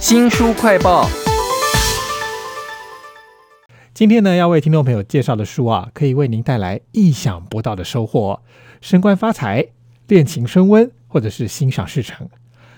新书快报。今天呢，要为听众朋友介绍的书啊，可以为您带来意想不到的收获，升官发财、恋情升温，或者是心想事成。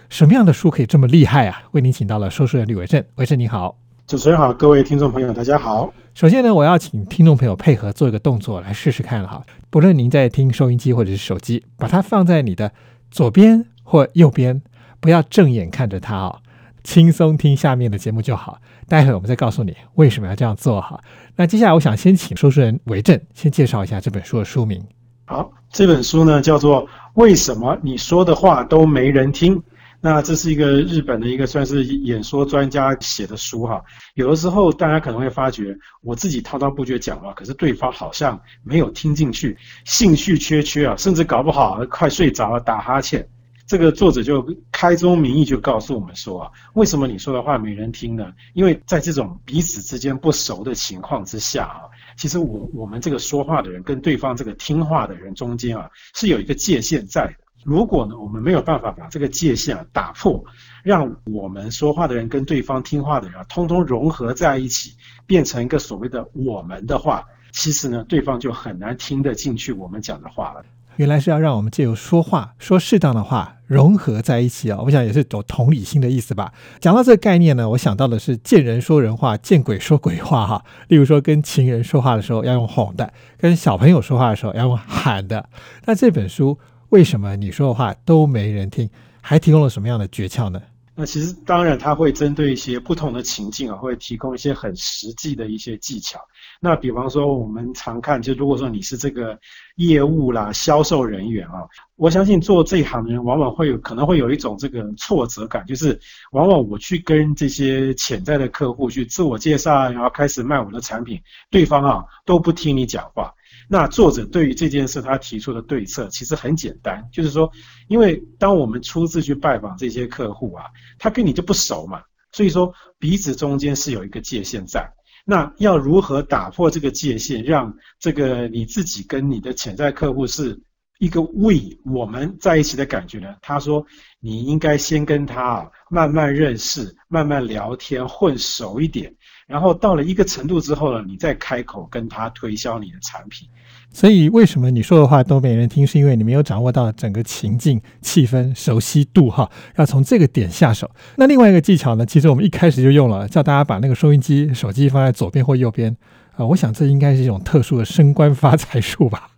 什么样的书可以这么厉害啊？为您请到了说书人吕维正，维正你好。主持人好，各位听众朋友大家好。首先呢，我要请听众朋友配合做一个动作来试试看哈。不论您在听收音机或者是手机，把它放在你的左边或右边，不要正眼看着它哦。轻松听下面的节目就好，待会我们再告诉你为什么要这样做哈。那接下来我想先请说书人韦正先介绍一下这本书的书名。好，这本书呢叫做《为什么你说的话都没人听》。那这是一个日本的一个算是演说专家写的书哈。有的时候大家可能会发觉，我自己滔滔不绝讲话，可是对方好像没有听进去，兴趣缺缺啊，甚至搞不好快睡着了，打哈欠。这个作者就开宗明义就告诉我们说啊，为什么你说的话没人听呢？因为在这种彼此之间不熟的情况之下啊，其实我我们这个说话的人跟对方这个听话的人中间啊，是有一个界限在的。如果呢，我们没有办法把这个界限啊打破，让我们说话的人跟对方听话的人啊，通通融合在一起，变成一个所谓的我们的话，其实呢，对方就很难听得进去我们讲的话了。原来是要让我们借由说话说适当的话融合在一起啊！我想也是有同理心的意思吧。讲到这个概念呢，我想到的是见人说人话，见鬼说鬼话哈。例如说跟情人说话的时候要用哄的，跟小朋友说话的时候要用喊的。那这本书为什么你说的话都没人听，还提供了什么样的诀窍呢？那其实当然，它会针对一些不同的情境啊，会提供一些很实际的一些技巧。那比方说，我们常看，就如果说你是这个业务啦、销售人员啊，我相信做这一行的人，往往会有可能会有一种这个挫折感，就是往往我去跟这些潜在的客户去自我介绍，然后开始卖我的产品，对方啊都不听你讲话。那作者对于这件事他提出的对策其实很简单，就是说，因为当我们初次去拜访这些客户啊，他跟你就不熟嘛，所以说彼此中间是有一个界限在。那要如何打破这个界限，让这个你自己跟你的潜在客户是一个 we 我们在一起的感觉呢？他说，你应该先跟他啊慢慢认识，慢慢聊天，混熟一点。然后到了一个程度之后呢，你再开口跟他推销你的产品。所以为什么你说的话都没人听？是因为你没有掌握到整个情境、气氛、熟悉度哈。要从这个点下手。那另外一个技巧呢？其实我们一开始就用了，叫大家把那个收音机、手机放在左边或右边啊。我想这应该是一种特殊的升官发财术吧。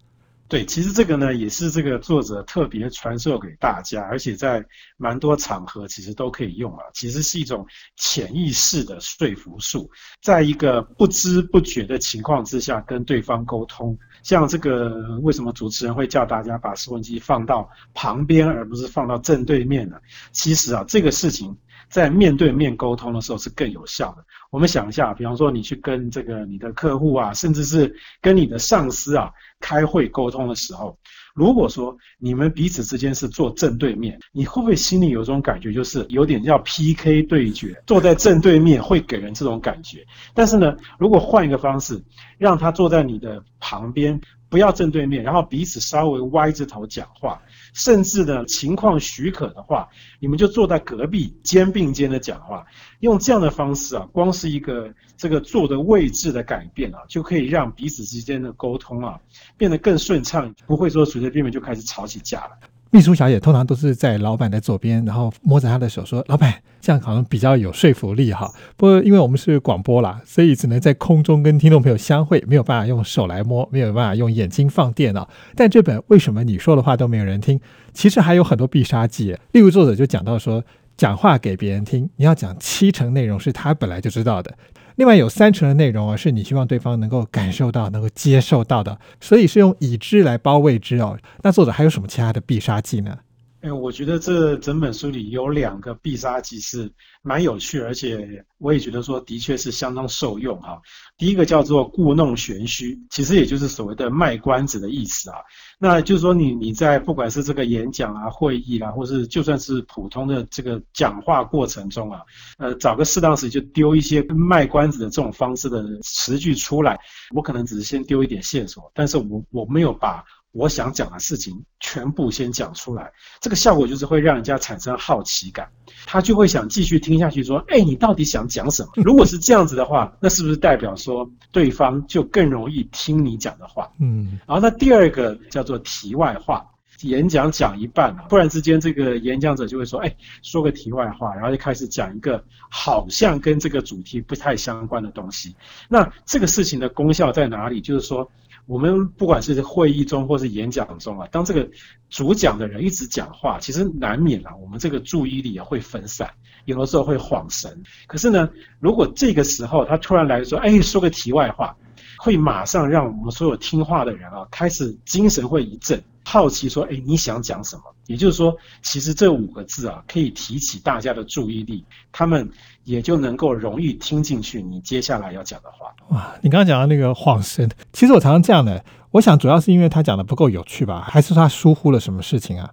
对，其实这个呢，也是这个作者特别传授给大家，而且在蛮多场合其实都可以用啊。其实是一种潜意识的说服术，在一个不知不觉的情况之下跟对方沟通。像这个，为什么主持人会叫大家把收音机放到旁边，而不是放到正对面呢？其实啊，这个事情在面对面沟通的时候是更有效的。我们想一下，比方说你去跟这个你的客户啊，甚至是跟你的上司啊开会沟通的时候，如果说你们彼此之间是坐正对面，你会不会心里有种感觉，就是有点要 PK 对决？坐在正对面会给人这种感觉。但是呢，如果换一个方式，让他坐在你的旁边，不要正对面，然后彼此稍微歪着头讲话。甚至呢，情况许可的话，你们就坐在隔壁，肩并肩的讲话。用这样的方式啊，光是一个这个坐的位置的改变啊，就可以让彼此之间的沟通啊变得更顺畅，不会说随随便便就开始吵起架了。秘书小姐通常都是在老板的左边，然后摸着他的手说：“老板，这样好像比较有说服力哈。”不过因为我们是广播啦，所以只能在空中跟听众朋友相会，没有办法用手来摸，没有办法用眼睛放电脑。但这本为什么你说的话都没有人听？其实还有很多必杀技。例如作者就讲到说，讲话给别人听，你要讲七成内容是他本来就知道的。另外有三成的内容啊，是你希望对方能够感受到、能够接受到的，所以是用已知来包未知哦。那作者还有什么其他的必杀技呢？哎，我觉得这整本书里有两个必杀技是蛮有趣，而且我也觉得说的确是相当受用哈。第一个叫做故弄玄虚，其实也就是所谓的卖关子的意思啊。那就是说你你在不管是这个演讲啊、会议啦，或是就算是普通的这个讲话过程中啊，呃，找个适当时就丢一些卖关子的这种方式的词句出来。我可能只是先丢一点线索，但是我我没有把。我想讲的事情全部先讲出来，这个效果就是会让人家产生好奇感，他就会想继续听下去，说，哎，你到底想讲什么？如果是这样子的话，那是不是代表说对方就更容易听你讲的话？嗯，然后那第二个叫做题外话。演讲讲一半啊，突然之间这个演讲者就会说：“哎，说个题外话。”然后就开始讲一个好像跟这个主题不太相关的东西。那这个事情的功效在哪里？就是说，我们不管是会议中或是演讲中啊，当这个主讲的人一直讲话，其实难免啊，我们这个注意力也会分散，有的时候会恍神。可是呢，如果这个时候他突然来说：“哎，说个题外话。”会马上让我们所有听话的人啊，开始精神会一振。好奇说：“哎，你想讲什么？”也就是说，其实这五个字啊，可以提起大家的注意力，他们也就能够容易听进去你接下来要讲的话。哇，你刚刚讲的那个晃神，其实我常常这样的，我想主要是因为他讲的不够有趣吧，还是他疏忽了什么事情啊？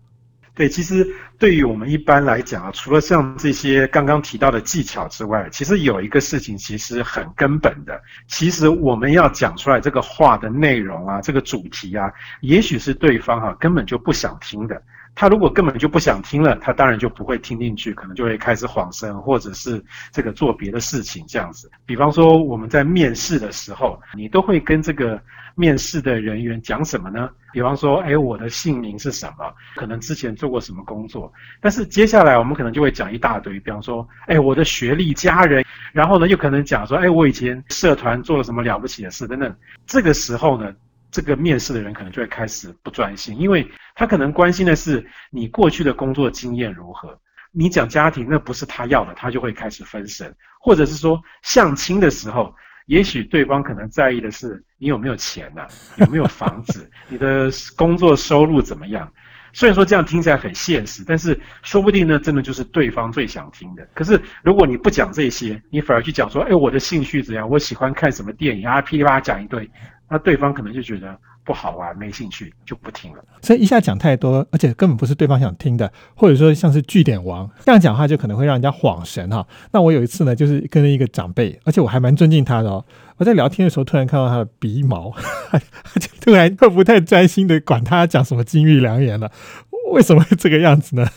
对，其实对于我们一般来讲啊，除了像这些刚刚提到的技巧之外，其实有一个事情其实很根本的，其实我们要讲出来这个话的内容啊，这个主题啊，也许是对方哈根本就不想听的。他如果根本就不想听了，他当然就不会听进去，可能就会开始晃神，或者是这个做别的事情这样子。比方说我们在面试的时候，你都会跟这个面试的人员讲什么呢？比方说，哎，我的姓名是什么？可能之前做过什么工作？但是接下来我们可能就会讲一大堆，比方说，哎，我的学历、家人，然后呢，又可能讲说，哎，我以前社团做了什么了不起的事等等。这个时候呢？这个面试的人可能就会开始不专心，因为他可能关心的是你过去的工作经验如何。你讲家庭，那不是他要的，他就会开始分神。或者是说相亲的时候，也许对方可能在意的是你有没有钱呐？有没有房子？你的工作收入怎么样？虽然说这样听起来很现实，但是说不定呢，真的就是对方最想听的。可是如果你不讲这些，你反而去讲说，哎，我的兴趣怎样？我喜欢看什么电影啊？噼里啪啦讲一堆。那对方可能就觉得不好玩，没兴趣，就不听了。所以一下讲太多，而且根本不是对方想听的，或者说像是据点王这样讲话，就可能会让人家恍神哈。那我有一次呢，就是跟一个长辈，而且我还蛮尊敬他的哦。我在聊天的时候，突然看到他的鼻毛，就突然不太专心的管他讲什么金玉良言了。为什么会这个样子呢？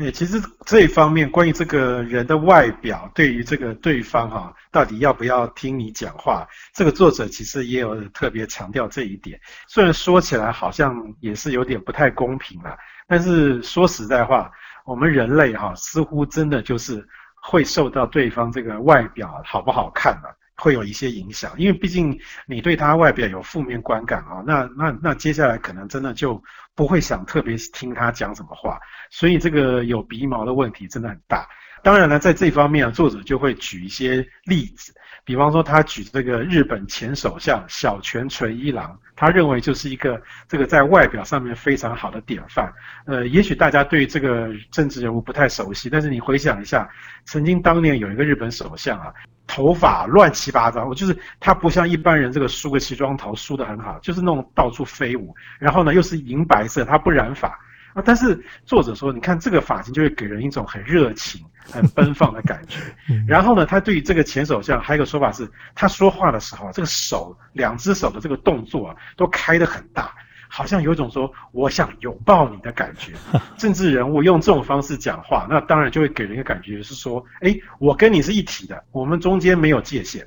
哎，其实这一方面关于这个人的外表，对于这个对方哈，到底要不要听你讲话，这个作者其实也有特别强调这一点。虽然说起来好像也是有点不太公平啦，但是说实在话，我们人类哈，似乎真的就是会受到对方这个外表好不好看啊，会有一些影响。因为毕竟你对他外表有负面观感啊，那那那接下来可能真的就不会想特别听他讲什么话。所以这个有鼻毛的问题真的很大。当然了，在这方面啊，作者就会举一些例子，比方说他举这个日本前首相小泉纯一郎，他认为就是一个这个在外表上面非常好的典范。呃，也许大家对这个政治人物不太熟悉，但是你回想一下，曾经当年有一个日本首相啊，头发乱七八糟，我就是他不像一般人这个梳个西装头梳的很好，就是那种到处飞舞，然后呢又是银白色，他不染发。啊！但是作者说，你看这个发型就会给人一种很热情、很奔放的感觉。然后呢，他对于这个前首相还有个说法是，他说话的时候，这个手两只手的这个动作啊，都开得很大，好像有一种说我想拥抱你的感觉。政治人物用这种方式讲话，那当然就会给人一个感觉是说，哎，我跟你是一体的，我们中间没有界限。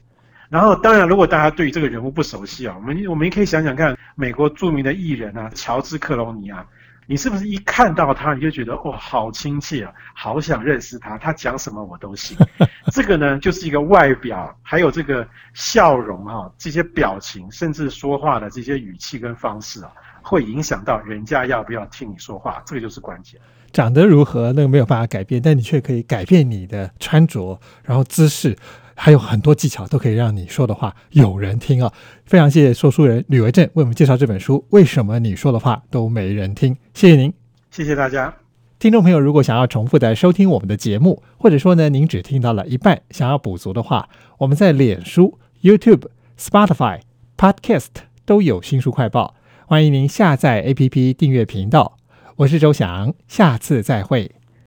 然后，当然，如果大家对于这个人物不熟悉啊，我们我们也可以想想看，美国著名的艺人啊，乔治克隆尼啊。你是不是一看到他你就觉得哦好亲切啊，好想认识他，他讲什么我都行。这个呢就是一个外表，还有这个笑容啊，这些表情，甚至说话的这些语气跟方式啊，会影响到人家要不要听你说话，这个就是关键。长得如何那个没有办法改变，但你却可以改变你的穿着，然后姿势。还有很多技巧都可以让你说的话有人听啊！非常谢谢说书人吕维正为我们介绍这本书。为什么你说的话都没人听？谢谢您，谢谢大家。听众朋友，如果想要重复的收听我们的节目，或者说呢您只听到了一半，想要补足的话，我们在脸书、YouTube、Spotify、Podcast 都有新书快报，欢迎您下载 APP 订阅频道。我是周翔，下次再会。